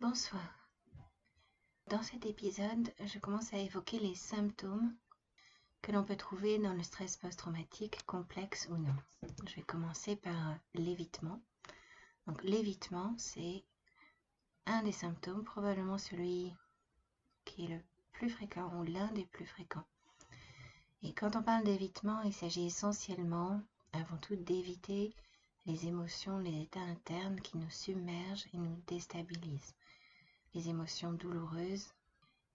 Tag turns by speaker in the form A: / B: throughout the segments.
A: Bonsoir. Dans cet épisode, je commence à évoquer les symptômes que l'on peut trouver dans le stress post-traumatique, complexe ou non. Je vais commencer par l'évitement. Donc l'évitement, c'est un des symptômes, probablement celui qui est le plus fréquent ou l'un des plus fréquents. Et quand on parle d'évitement, il s'agit essentiellement, avant tout, d'éviter les émotions, les états internes qui nous submergent et nous déstabilisent les émotions douloureuses,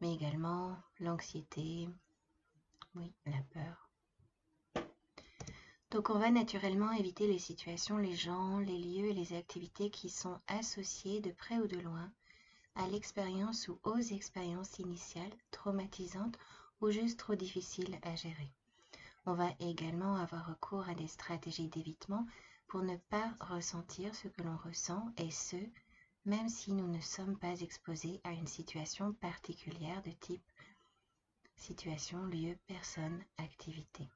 A: mais également l'anxiété, oui, la peur. Donc on va naturellement éviter les situations, les gens, les lieux et les activités qui sont associés de près ou de loin à l'expérience ou aux expériences initiales traumatisantes ou juste trop difficiles à gérer. On va également avoir recours à des stratégies d'évitement pour ne pas ressentir ce que l'on ressent et ce, même si nous ne sommes pas exposés à une situation particulière de type situation, lieu, personne, activité.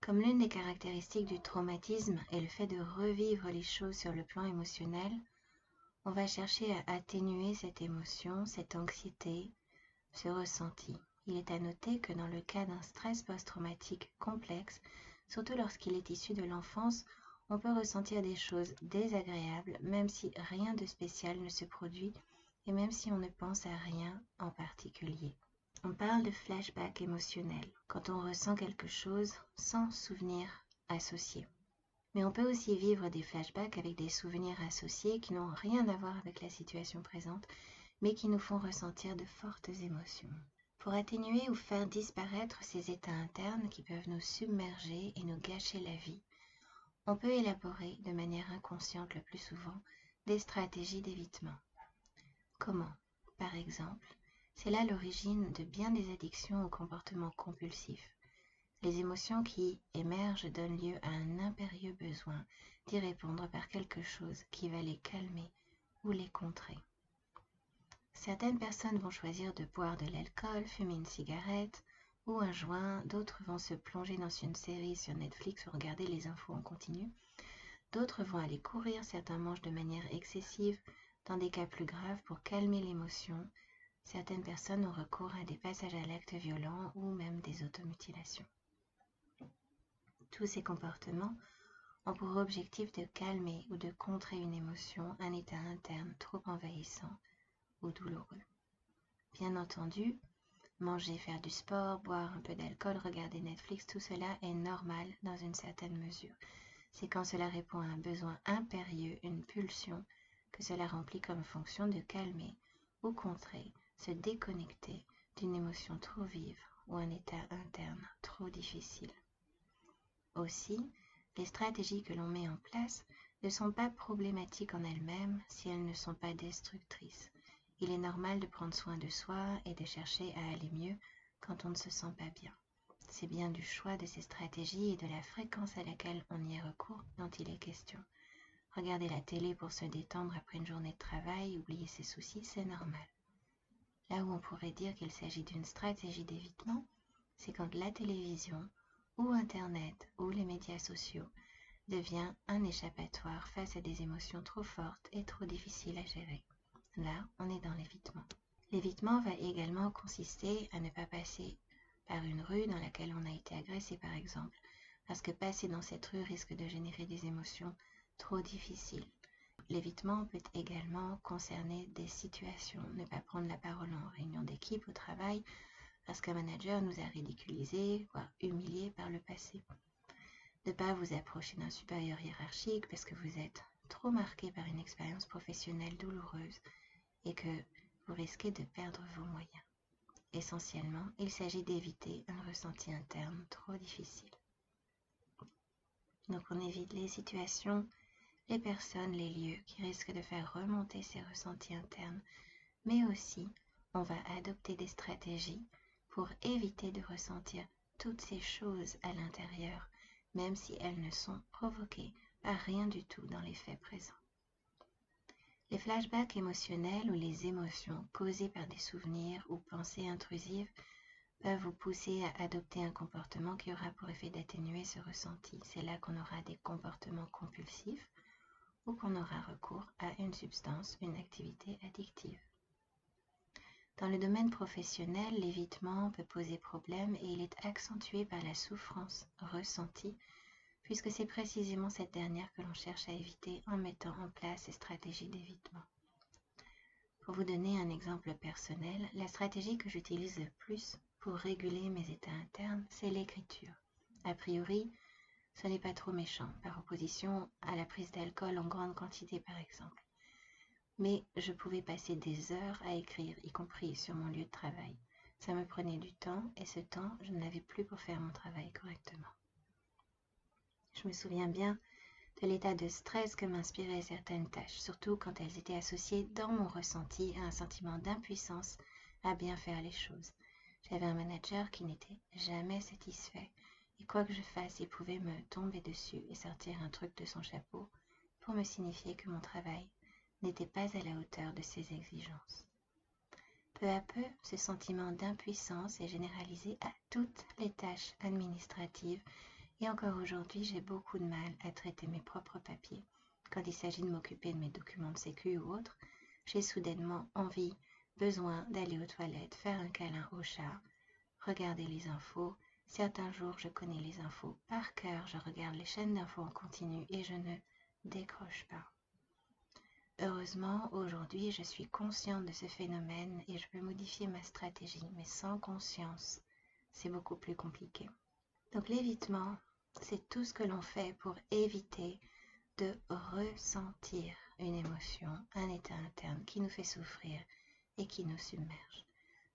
A: Comme l'une des caractéristiques du traumatisme est le fait de revivre les choses sur le plan émotionnel, on va chercher à atténuer cette émotion, cette anxiété, ce ressenti. Il est à noter que dans le cas d'un stress post-traumatique complexe, surtout lorsqu'il est issu de l'enfance, on peut ressentir des choses désagréables même si rien de spécial ne se produit et même si on ne pense à rien en particulier. On parle de flashback émotionnel quand on ressent quelque chose sans souvenir associé. Mais on peut aussi vivre des flashbacks avec des souvenirs associés qui n'ont rien à voir avec la situation présente, mais qui nous font ressentir de fortes émotions. Pour atténuer ou faire disparaître ces états internes qui peuvent nous submerger et nous gâcher la vie, on peut élaborer de manière inconsciente le plus souvent des stratégies d'évitement. Comment Par exemple, c'est là l'origine de bien des addictions aux comportements compulsifs. Les émotions qui émergent donnent lieu à un impérieux besoin d'y répondre par quelque chose qui va les calmer ou les contrer. Certaines personnes vont choisir de boire de l'alcool, fumer une cigarette, ou un joint, d'autres vont se plonger dans une série sur Netflix ou regarder les infos en continu, d'autres vont aller courir, certains mangent de manière excessive, dans des cas plus graves pour calmer l'émotion, certaines personnes ont recours à des passages à l'acte violent ou même des automutilations. Tous ces comportements ont pour objectif de calmer ou de contrer une émotion, un état interne trop envahissant ou douloureux. Bien entendu, Manger, faire du sport, boire un peu d'alcool, regarder Netflix, tout cela est normal dans une certaine mesure. C'est quand cela répond à un besoin impérieux, une pulsion, que cela remplit comme fonction de calmer ou contrer, se déconnecter d'une émotion trop vive ou un état interne trop difficile. Aussi, les stratégies que l'on met en place ne sont pas problématiques en elles-mêmes si elles ne sont pas destructrices. Il est normal de prendre soin de soi et de chercher à aller mieux quand on ne se sent pas bien. C'est bien du choix de ces stratégies et de la fréquence à laquelle on y recours dont il est question. Regarder la télé pour se détendre après une journée de travail, oublier ses soucis, c'est normal. Là où on pourrait dire qu'il s'agit d'une stratégie d'évitement, c'est quand la télévision ou Internet ou les médias sociaux devient un échappatoire face à des émotions trop fortes et trop difficiles à gérer. Là, on est dans l'évitement. L'évitement va également consister à ne pas passer par une rue dans laquelle on a été agressé par exemple, parce que passer dans cette rue risque de générer des émotions trop difficiles. L'évitement peut également concerner des situations, ne pas prendre la parole en réunion d'équipe au travail parce qu'un manager nous a ridiculisés, voire humiliés par le passé. Ne pas vous approcher d'un supérieur hiérarchique parce que vous êtes trop marqué par une expérience professionnelle douloureuse et que vous risquez de perdre vos moyens. Essentiellement, il s'agit d'éviter un ressenti interne trop difficile. Donc on évite les situations, les personnes, les lieux qui risquent de faire remonter ces ressentis internes, mais aussi on va adopter des stratégies pour éviter de ressentir toutes ces choses à l'intérieur, même si elles ne sont provoquées par rien du tout dans les faits présents. Les flashbacks émotionnels ou les émotions causées par des souvenirs ou pensées intrusives peuvent vous pousser à adopter un comportement qui aura pour effet d'atténuer ce ressenti. C'est là qu'on aura des comportements compulsifs ou qu'on aura recours à une substance, une activité addictive. Dans le domaine professionnel, l'évitement peut poser problème et il est accentué par la souffrance ressentie, puisque c'est précisément cette dernière que l'on cherche à éviter en mettant en place ces stratégies d'évitement. Pour vous donner un exemple personnel, la stratégie que j'utilise le plus pour réguler mes états internes, c'est l'écriture. A priori, ce n'est pas trop méchant, par opposition à la prise d'alcool en grande quantité par exemple. Mais je pouvais passer des heures à écrire, y compris sur mon lieu de travail. Ça me prenait du temps et ce temps, je ne l'avais plus pour faire mon travail correctement. Je me souviens bien de l'état de stress que m'inspiraient certaines tâches, surtout quand elles étaient associées dans mon ressenti à un sentiment d'impuissance à bien faire les choses. J'avais un manager qui n'était jamais satisfait, et quoi que je fasse, il pouvait me tomber dessus et sortir un truc de son chapeau pour me signifier que mon travail n'était pas à la hauteur de ses exigences. Peu à peu, ce sentiment d'impuissance est généralisé à toutes les tâches administratives et encore aujourd'hui, j'ai beaucoup de mal à traiter mes propres papiers. Quand il s'agit de m'occuper de mes documents de sécu ou autres, j'ai soudainement envie, besoin d'aller aux toilettes, faire un câlin au chat, regarder les infos. Certains jours, je connais les infos par cœur, je regarde les chaînes d'infos en continu et je ne décroche pas. Heureusement, aujourd'hui, je suis consciente de ce phénomène et je peux modifier ma stratégie, mais sans conscience, c'est beaucoup plus compliqué. Donc l'évitement, c'est tout ce que l'on fait pour éviter de ressentir une émotion, un état interne qui nous fait souffrir et qui nous submerge,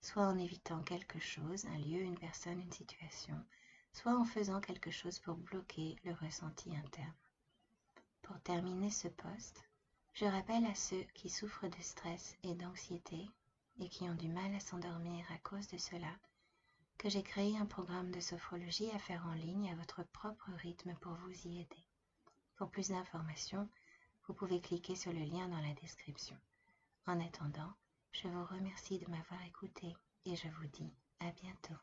A: soit en évitant quelque chose, un lieu, une personne, une situation, soit en faisant quelque chose pour bloquer le ressenti interne. Pour terminer ce poste, je rappelle à ceux qui souffrent de stress et d'anxiété et qui ont du mal à s'endormir à cause de cela que j'ai créé un programme de sophrologie à faire en ligne à votre propre rythme pour vous y aider. Pour plus d'informations, vous pouvez cliquer sur le lien dans la description. En attendant, je vous remercie de m'avoir écouté et je vous dis à bientôt.